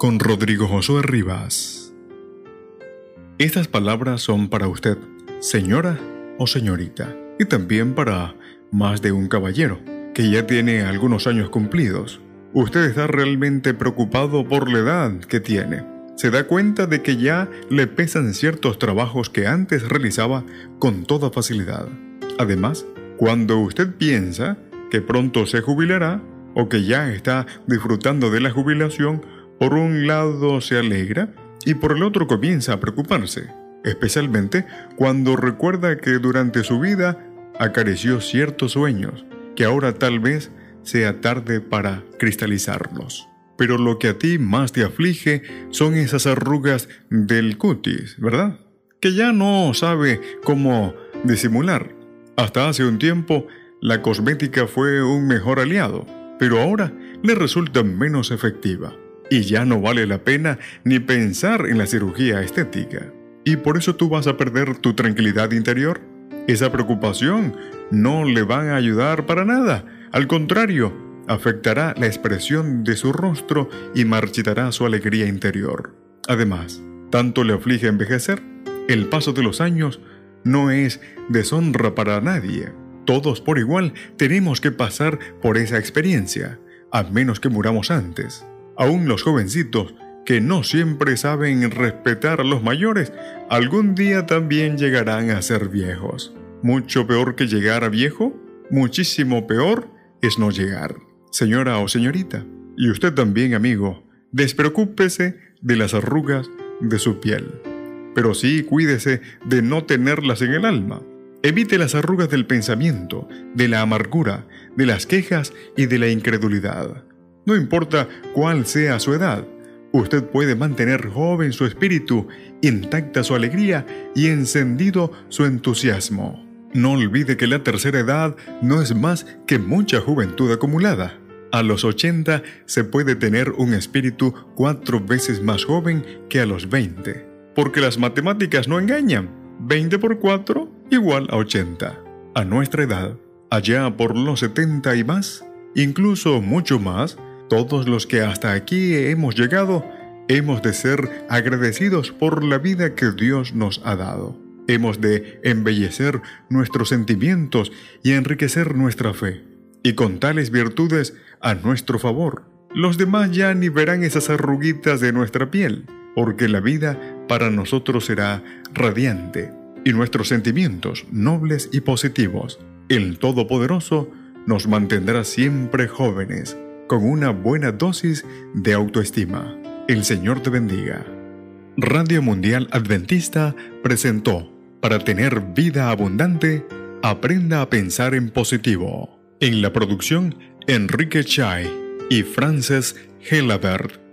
con Rodrigo Josué Rivas. Estas palabras son para usted, señora o señorita, y también para más de un caballero, que ya tiene algunos años cumplidos. Usted está realmente preocupado por la edad que tiene. Se da cuenta de que ya le pesan ciertos trabajos que antes realizaba con toda facilidad. Además, cuando usted piensa que pronto se jubilará o que ya está disfrutando de la jubilación, por un lado se alegra y por el otro comienza a preocuparse, especialmente cuando recuerda que durante su vida acarició ciertos sueños que ahora tal vez sea tarde para cristalizarlos. Pero lo que a ti más te aflige son esas arrugas del cutis, ¿verdad? Que ya no sabe cómo disimular. Hasta hace un tiempo, la cosmética fue un mejor aliado, pero ahora le resulta menos efectiva y ya no vale la pena ni pensar en la cirugía estética. Y por eso tú vas a perder tu tranquilidad interior. Esa preocupación no le va a ayudar para nada. Al contrario, afectará la expresión de su rostro y marchitará su alegría interior. Además, tanto le aflige envejecer, el paso de los años no es deshonra para nadie. Todos por igual tenemos que pasar por esa experiencia, a menos que muramos antes. Aún los jovencitos, que no siempre saben respetar a los mayores, algún día también llegarán a ser viejos. Mucho peor que llegar a viejo, muchísimo peor es no llegar. Señora o señorita, y usted también, amigo, despreocúpese de las arrugas de su piel. Pero sí cuídese de no tenerlas en el alma. Evite las arrugas del pensamiento, de la amargura, de las quejas y de la incredulidad. No importa cuál sea su edad, usted puede mantener joven su espíritu, intacta su alegría y encendido su entusiasmo. No olvide que la tercera edad no es más que mucha juventud acumulada. A los 80 se puede tener un espíritu cuatro veces más joven que a los 20, porque las matemáticas no engañan. 20 por 4 igual a 80. A nuestra edad, allá por los 70 y más, incluso mucho más, todos los que hasta aquí hemos llegado, hemos de ser agradecidos por la vida que Dios nos ha dado. Hemos de embellecer nuestros sentimientos y enriquecer nuestra fe. Y con tales virtudes a nuestro favor, los demás ya ni verán esas arruguitas de nuestra piel, porque la vida para nosotros será radiante y nuestros sentimientos nobles y positivos. El Todopoderoso nos mantendrá siempre jóvenes con una buena dosis de autoestima. El Señor te bendiga. Radio Mundial Adventista presentó, para tener vida abundante, aprenda a pensar en positivo. En la producción, Enrique Chai y Frances Helabert.